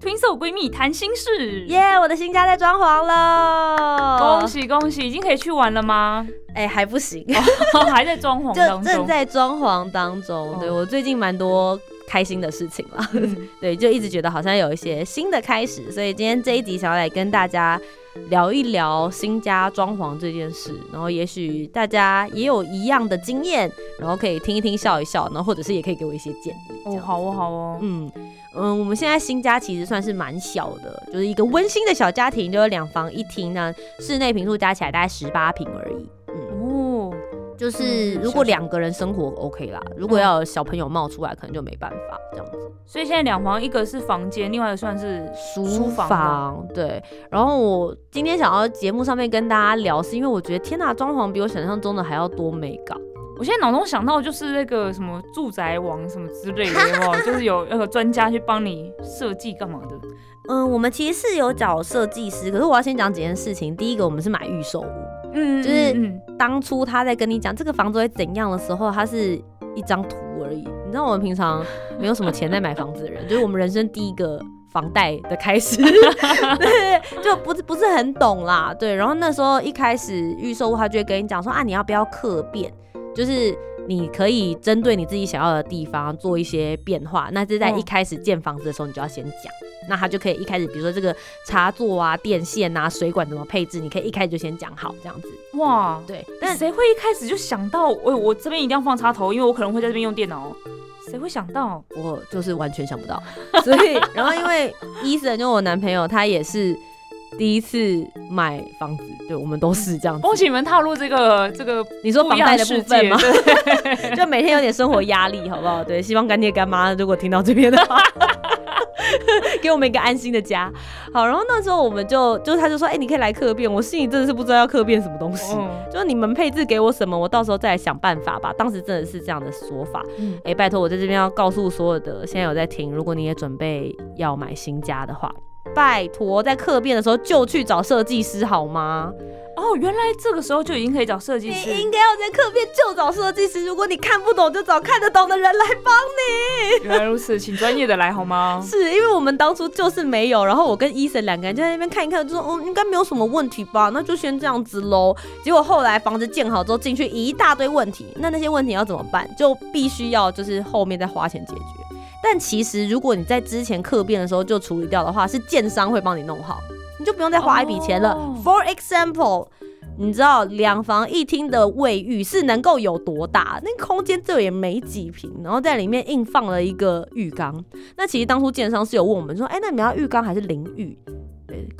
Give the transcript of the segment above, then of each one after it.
Twin Soul 闺蜜谈心事，耶！我的新家在装潢了，恭喜恭喜！已经可以去玩了吗？哎，还不行，还在装潢当中，正在装潢当中。对我最近蛮多开心的事情了，对，就一直觉得好像有一些新的开始，所以今天这一集想要来跟大家。聊一聊新家装潢这件事，然后也许大家也有一样的经验，然后可以听一听笑一笑，然后或者是也可以给我一些建议。哦，好哦，好哦。嗯嗯，我们现在新家其实算是蛮小的，就是一个温馨的小家庭，就是两房一厅呢，室内平数加起来大概十八平而已。就是如果两个人生活 OK 啦，如果要有小朋友冒出来，可能就没办法这样子。所以现在两房，一个是房间，另外一个算是书房。对。然后我今天想要节目上面跟大家聊，是因为我觉得天呐，装潢比我想象中的还要多美感。我现在脑中想到就是那个什么住宅王什么之类的 哦，就是有那个专家去帮你设计干嘛的。嗯，我们其实是有找设计师，可是我要先讲几件事情。第一个，我们是买预售屋。嗯，就是当初他在跟你讲这个房子会怎样的时候，他是一张图而已。你知道我们平常没有什么钱在买房子的人，就是我们人生第一个房贷的开始，对，就不是不是很懂啦。对，然后那时候一开始预售他就会跟你讲说啊，你要不要客变，就是你可以针对你自己想要的地方做一些变化。那这在一开始建房子的时候，你就要先讲。那他就可以一开始，比如说这个插座啊、电线啊、水管怎么配置，你可以一开始就先讲好这样子。哇，对，但谁会一开始就想到，我我这边一定要放插头，因为我可能会在这边用电脑。谁会想到？我就是完全想不到。所以，然后因为伊森就我男朋友，他也是第一次买房子，对我们都是这样。恭喜你们踏入这个这个你说房贷的部分吗？就每天有点生活压力，好不好？对，希望干爹干妈如果听到这边的话。给我们一个安心的家，好，然后那时候我们就就他就说，哎，你可以来客变，我心里真的是不知道要客变什么东西，就是你们配置给我什么，我到时候再来想办法吧。当时真的是这样的说法，哎，拜托我在这边要告诉所有的现在有在听，如果你也准备要买新家的话。拜托，在客变的时候就去找设计师好吗？哦，原来这个时候就已经可以找设计师。你应该要在客变就找设计师。如果你看不懂，就找看得懂的人来帮你。原来如此，请专业的来好吗？是因为我们当初就是没有，然后我跟伊森两个人就在那边看一看，就说哦，应该没有什么问题吧，那就先这样子喽。结果后来房子建好之后进去一大堆问题，那那些问题要怎么办？就必须要就是后面再花钱解决。但其实，如果你在之前客变的时候就处理掉的话，是建商会帮你弄好，你就不用再花一笔钱了。For example，你知道两房一厅的卫浴是能够有多大？那空间这也没几平，然后在里面硬放了一个浴缸。那其实当初建商是有问我们说，哎，那你们要浴缸还是淋浴？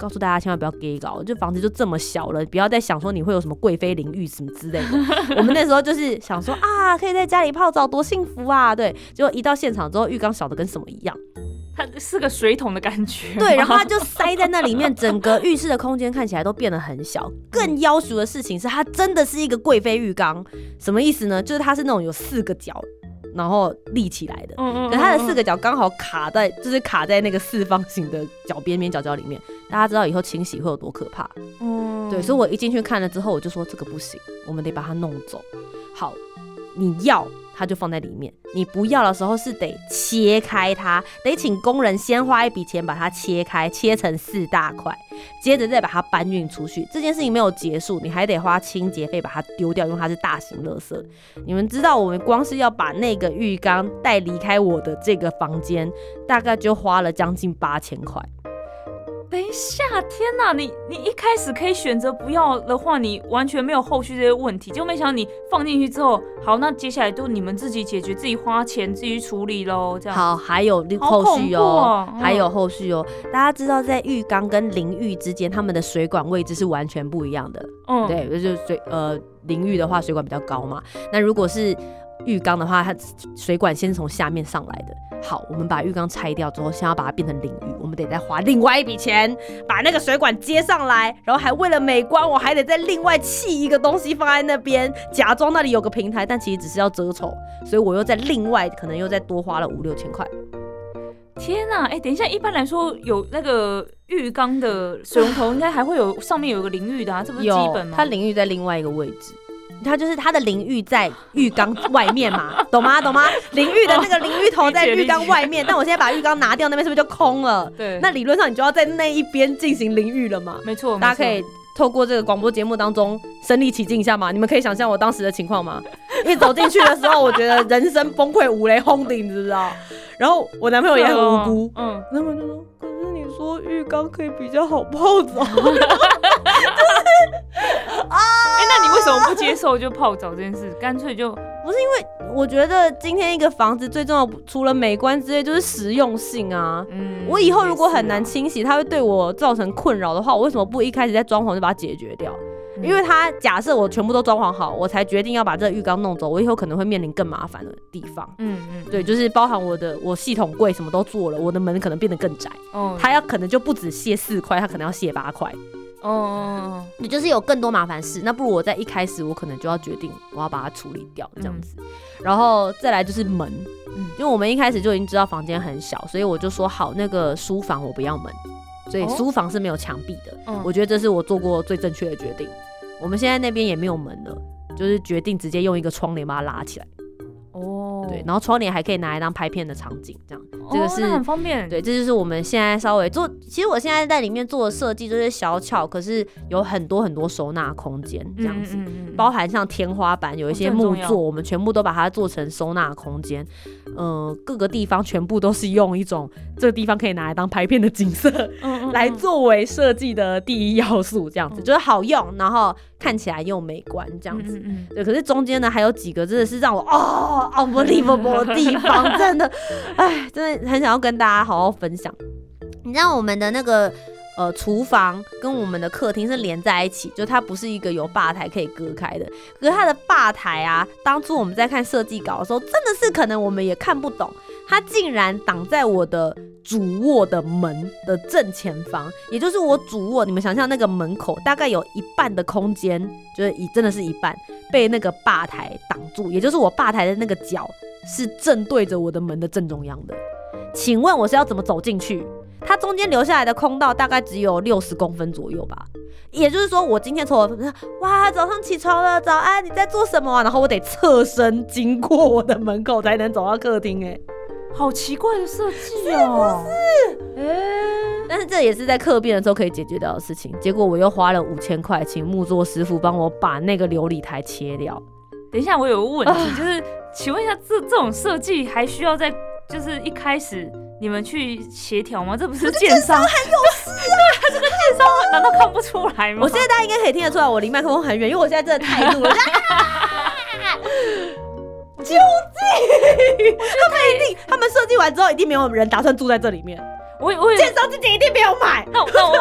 告诉大家千万不要 gay 搞，就房子就这么小了，不要再想说你会有什么贵妃淋浴什么之类的。我们那时候就是想说啊，可以在家里泡澡，多幸福啊！对，结果一到现场之后，浴缸小的跟什么一样，它是个水桶的感觉。对，然后它就塞在那里面，整个浴室的空间看起来都变得很小。更妖俗的事情是，它真的是一个贵妃浴缸，什么意思呢？就是它是那种有四个角。然后立起来的，可它的四个角刚好卡在，就是卡在那个四方形的角边边角角里面。大家知道以后清洗会有多可怕？嗯，对，所以我一进去看了之后，我就说这个不行，我们得把它弄走。好，你要。它就放在里面，你不要的时候是得切开它，得请工人先花一笔钱把它切开，切成四大块，接着再把它搬运出去。这件事情没有结束，你还得花清洁费把它丢掉，因为它是大型垃圾。你们知道，我们光是要把那个浴缸带离开我的这个房间，大概就花了将近八千块。等一下，天哪！你你一开始可以选择不要的话，你完全没有后续这些问题。就没想到你放进去之后，好，那接下来就你们自己解决，自己花钱，自己处理喽。这样好，还有后续哦，还有后续哦。大家知道，在浴缸跟淋浴之间，他们的水管位置是完全不一样的。嗯，对，就是水呃淋浴的话，水管比较高嘛。那如果是浴缸的话，它水管先从下面上来的。好，我们把浴缸拆掉之后，先要把它变成淋浴，我们得再花另外一笔钱把那个水管接上来，然后还为了美观，我还得再另外砌一个东西放在那边，假装那里有个平台，但其实只是要遮丑，所以我又在另外可能又再多花了五六千块。天呐，哎，等一下，一般来说有那个浴缸的水龙头，应该还会有上面有个淋浴的啊，这不是基本吗？它淋浴在另外一个位置。它就是它的淋浴在浴缸外面嘛，懂吗？懂吗？淋浴的那个淋浴头在浴缸外面，但我现在把浴缸拿掉，那边是不是就空了？对。那理论上你就要在那一边进行淋浴了嘛？没错。大家可以透过这个广播节目当中身临其境一下嘛？你们可以想象我当时的情况吗？一走进去的时候，我觉得人生崩溃，五雷轰顶，你知道？然后我男朋友也很无辜，嗯，男朋友就说：“可是你说浴缸可以比较好泡澡。”啊！哎，那你为什么不接受就泡澡这件事？干脆就不是因为我觉得今天一个房子最重要，除了美观之类，就是实用性啊。嗯，我以后如果很难清洗，它会对我造成困扰的话，我为什么不一开始在装潢就把它解决掉？因为它假设我全部都装潢好，我才决定要把这个浴缸弄走，我以后可能会面临更麻烦的地方。嗯嗯，对，就是包含我的我系统柜什么都做了，我的门可能变得更窄。哦，它要可能就不止卸四块，它可能要卸八块。哦，你就是有更多麻烦事，那不如我在一开始我可能就要决定我要把它处理掉这样子，然后再来就是门，嗯，因为我们一开始就已经知道房间很小，所以我就说好那个书房我不要门，所以书房是没有墙壁的，我觉得这是我做过最正确的决定。我们现在那边也没有门了，就是决定直接用一个窗帘把它拉起来。哦，对，然后窗帘还可以拿来当拍片的场景，这样，这个是很方便。对，这就是我们现在稍微做，其实我现在在里面做的设计就是小巧，可是有很多很多收纳空间，这样子，包含像天花板有一些木座，我们全部都把它做成收纳空间。嗯，各个地方全部都是用一种这个地方可以拿来当拍片的景色，来作为设计的第一要素，这样子就是好用，然后看起来又美观，这样子。对，可是中间呢还有几个真的是让我哦。unbelievable 的地方，真的，哎，真的很想要跟大家好好分享。你知道我们的那个呃厨房跟我们的客厅是连在一起，就它不是一个有吧台可以隔开的。可是它的吧台啊，当初我们在看设计稿的时候，真的是可能我们也看不懂。它竟然挡在我的主卧的门的正前方，也就是我主卧。你们想象那个门口大概有一半的空间，就是一真的是一半被那个吧台挡住，也就是我吧台的那个角是正对着我的门的正中央的。请问我是要怎么走进去？它中间留下来的空道大概只有六十公分左右吧。也就是说，我今天从我哇早上起床了，早安，你在做什么？然后我得侧身经过我的门口才能走到客厅，哎。好奇怪的设计哦，是不是？哎，但是这也是在客变的时候可以解决掉的事情。结果我又花了五千块，请木作师傅帮我把那个琉璃台切掉。等一下，我有个问题，就是请问一下，这这种设计还需要在就是一开始你们去协调吗？这不是建商很有事啊？这个建商 难道看不出来吗？我现在大家应该可以听得出来，我离麦克风很远，因为我现在真的太录了。究竟他们一定，他们设计完之后一定没有人打算住在这里面。我我介绍自己一定没有买。那那我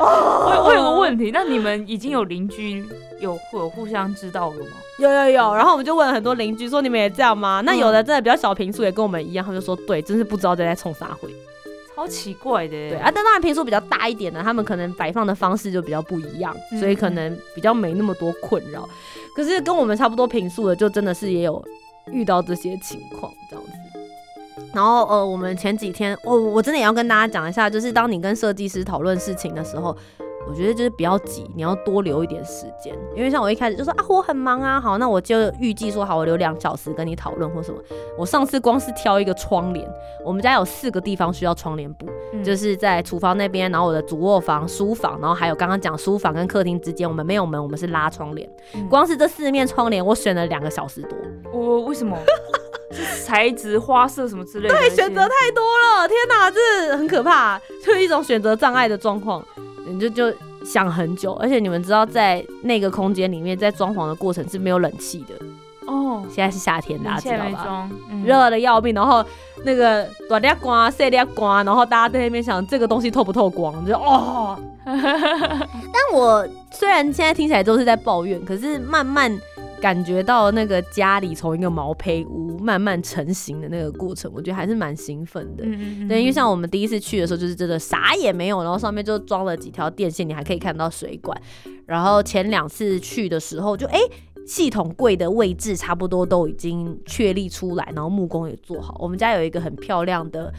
我我有个问题，那你们已经有邻居有有互相知道了吗？有有有。然后我们就问了很多邻居，说你们也这样吗？那有的真的比较小平数也跟我们一样，他就说对，真是不知道在在冲啥会。超奇怪的。对啊，但当然平数比较大一点的，他们可能摆放的方式就比较不一样，所以可能比较没那么多困扰。可是跟我们差不多平数的，就真的是也有遇到这些情况。然后呃，我们前几天哦，我真的也要跟大家讲一下，就是当你跟设计师讨论事情的时候。我觉得就是不要急，你要多留一点时间，因为像我一开始就说啊，我很忙啊，好，那我就预计说好，我留两小时跟你讨论或什么。我上次光是挑一个窗帘，我们家有四个地方需要窗帘布，就是在厨房那边，然后我的主卧房、书房，然后还有刚刚讲书房跟客厅之间，我们没有门，我们是拉窗帘。光是这四面窗帘，我选了两个小时多。我为什么？材质、花色什么之类的？对，选择太多了，天哪，这很可怕，就是一种选择障碍的状况。你就就想很久，而且你们知道，在那个空间里面，在装潢的过程是没有冷气的哦。现在是夏天，大家知道吧？热的要命，然后那个短点光、细点光，然后大家在那边想这个东西透不透光，就哦。但我虽然现在听起来都是在抱怨，可是慢慢。感觉到那个家里从一个毛坯屋慢慢成型的那个过程，我觉得还是蛮兴奋的。嗯对，因为像我们第一次去的时候，就是真的啥也没有，然后上面就装了几条电线，你还可以看到水管。然后前两次去的时候就，哎系统柜的位置差不多都已经确立出来，然后木工也做好。我们家有一个很漂亮的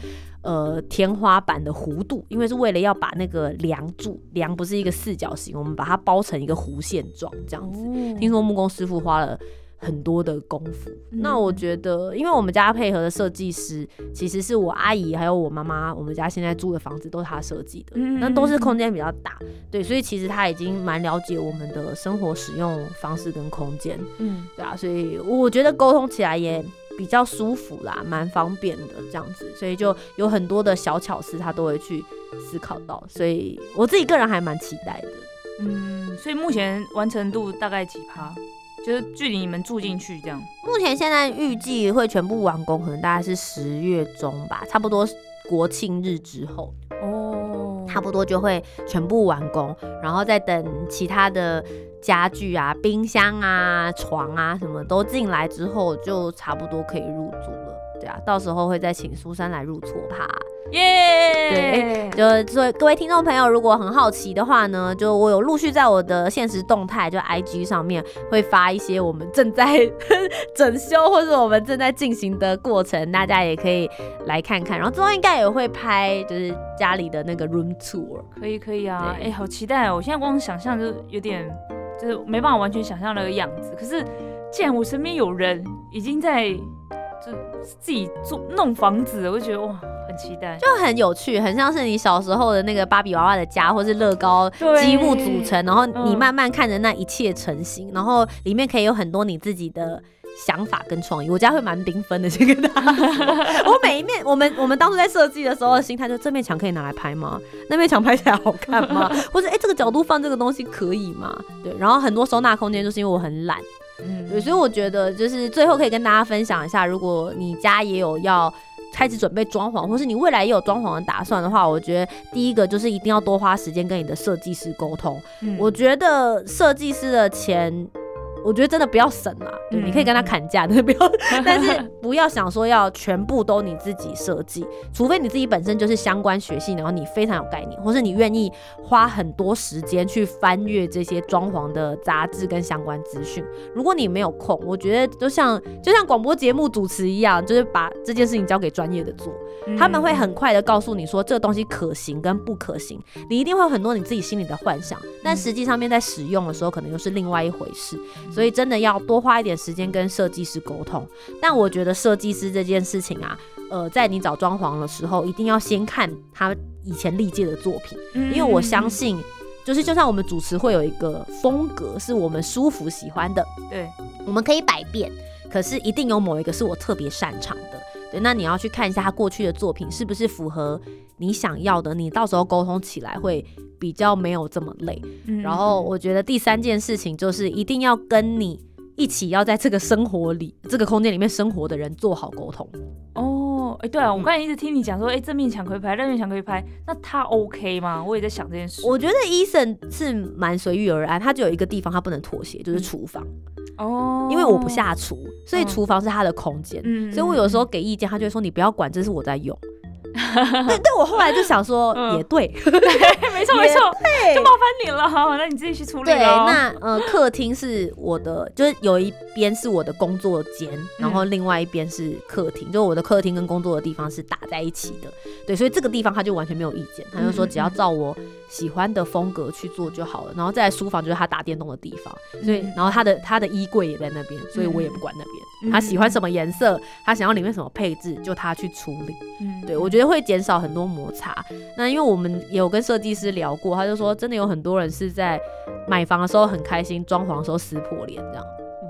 呃天花板的弧度，因为是为了要把那个梁柱，梁不是一个四角形，我们把它包成一个弧线状这样子。听说木工师傅花了很多的功夫。嗯那我觉得，因为我们家配合的设计师其实是我阿姨还有我妈妈，我们家现在住的房子都是她设计的，嗯那都是空间比较大，对，所以其实他已经蛮了解我们的生活使用方式跟空间，嗯对啊，所以我觉得沟通起来也。比较舒服啦，蛮方便的这样子，所以就有很多的小巧思，他都会去思考到，所以我自己个人还蛮期待的。嗯，所以目前完成度大概几趴？就是距离你们住进去这样。目前现在预计会全部完工，可能大概是十月中吧，差不多国庆日之后，哦差不多就会全部完工，然后再等其他的家具啊、冰箱啊、床啊什么都进来之后，就差不多可以入住了。对啊，到时候会再请苏珊来入错趴。耶！就所以各位听众朋友，如果很好奇的话呢，就我有陆续在我的现实动态，就 IG 上面会发一些我们正在 整修或者我们正在进行的过程，大家也可以来看看。然后之后应该也会拍，就是家里的那个 room tour。可以可以啊，哎、对好期待哦！我现在光想象就有点，就是没办法完全想象那个样子。可是既然我身边有人已经在就自己做弄房子，我就觉得哇，很期待。就很有趣，很像是你小时候的那个芭比娃娃的家，或是乐高积木组成，然后你嗯慢慢看着那一切成型，然后里面可以有很多你自己的。想法跟创意，我家会蛮缤纷的。先跟大家说，我每一面，我们我们当初在设计的时候的心态，就这面墙可以拿来拍吗？那面墙拍起来好看吗？或者哎、这个角度放这个东西可以吗？对，然后很多收纳空间，就是因为我很懒，嗯对，所以我觉得就是最后可以跟大家分享一下，如果你家也有要开始准备装潢，或是你未来也有装潢的打算的话，我觉得第一个就是一定要多花时间跟你的设计师沟通。嗯我觉得设计师的钱。我觉得真的不要省啦，对，嗯你可以跟他砍价，但是不要，但是不要想说要全部都你自己设计，除非你自己本身就是相关学系，然后你非常有概念，或是你愿意花很多时间去翻阅这些装潢的杂志跟相关资讯。如果你没有空，我觉得就像就像广播节目主持一样，就是把这件事情交给专业的做，嗯。他们会很快的告诉你说这个东西可行跟不可行，你一定会有很多你自己心里的幻想，但实际上面在使用的时候可能又是另外一回事，所以真的要多花一点时间跟设计师沟通。但我觉得设计师这件事情啊，呃，在你找装潢的时候，一定要先看他以前历届的作品，嗯因为我相信。就是，就像我们主持会有一个风格是我们舒服喜欢的，对，我们可以百变，可是一定有某一个是我特别擅长的。对，那你要去看一下他过去的作品是不是符合你想要的，你到时候沟通起来会比较没有这么累。嗯然后我觉得第三件事情就是一定要跟你一起要在这个生活里、这个空间里面生活的人做好沟通。哦，哎、对啊，我嗯刚才一直听你讲说，哎、这面墙可以拍，那面墙可以拍，那他 OK 吗？我也在想这件事。我觉得医生是蛮随遇而安，他只有一个地方他不能妥协，就是厨房，哦，因为我不下厨，所以嗯厨房是他的空间。嗯，所以我有时候给意见，他就会说你不要管，这是我在用。对，但我后来就想说，嗯。也对，没错没也错，就麻烦你了，好，那你自己去处理对，那呃，客厅是我的，就是有一边是我的工作间，然后另外一边是客厅，就我的客厅跟工作的地方是打在一起的。对，所以这个地方他就完全没有意见，他就说只要照我喜欢的风格去做就好了。然后再来书房就是他打电动的地方，所以嗯然后他的他的衣柜也在那边，所以我也不管那边。嗯他喜欢什么颜色，他想要里面什么配置，就他去处理。嗯对，我觉得会减少很多摩擦。那因为我们也有跟设计师聊过，他就说真的有很多人是在买房的时候很开心，装潢的时候撕破脸这样。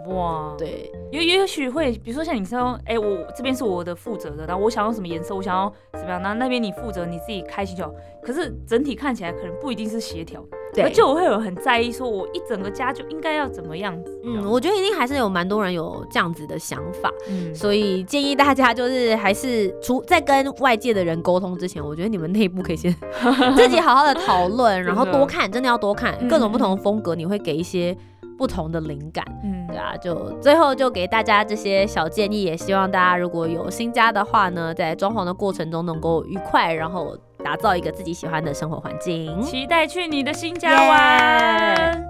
哇，，对，也也许会，比如说像你说，哎、我这边是我的负责的，然后我想要什么颜色，我想要怎么样，那那边你负责，你自己开心就好。可是整体看起来可能不一定是协调，对而就我会有很在意，说我一整个家就应该要怎么样子。嗯，我觉得一定还是有蛮多人有这样子的想法，嗯，所以建议大家就是还是除在跟外界的人沟通之前，我觉得你们内部可以先 自己好好的讨论，然后多看，真的要多看嗯各种不同的风格，你会给一些不同的灵感。嗯对，啊，就最后就给大家这些小建议，也希望大家如果有新家的话呢，在装潢的过程中能够愉快，然后打造一个自己喜欢的生活环境。期待去你的新家玩。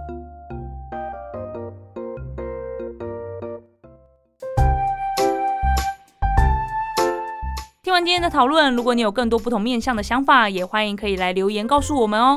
听完今天的讨论，如果你有更多不同面向的想法，也欢迎可以来留言告诉我们哦。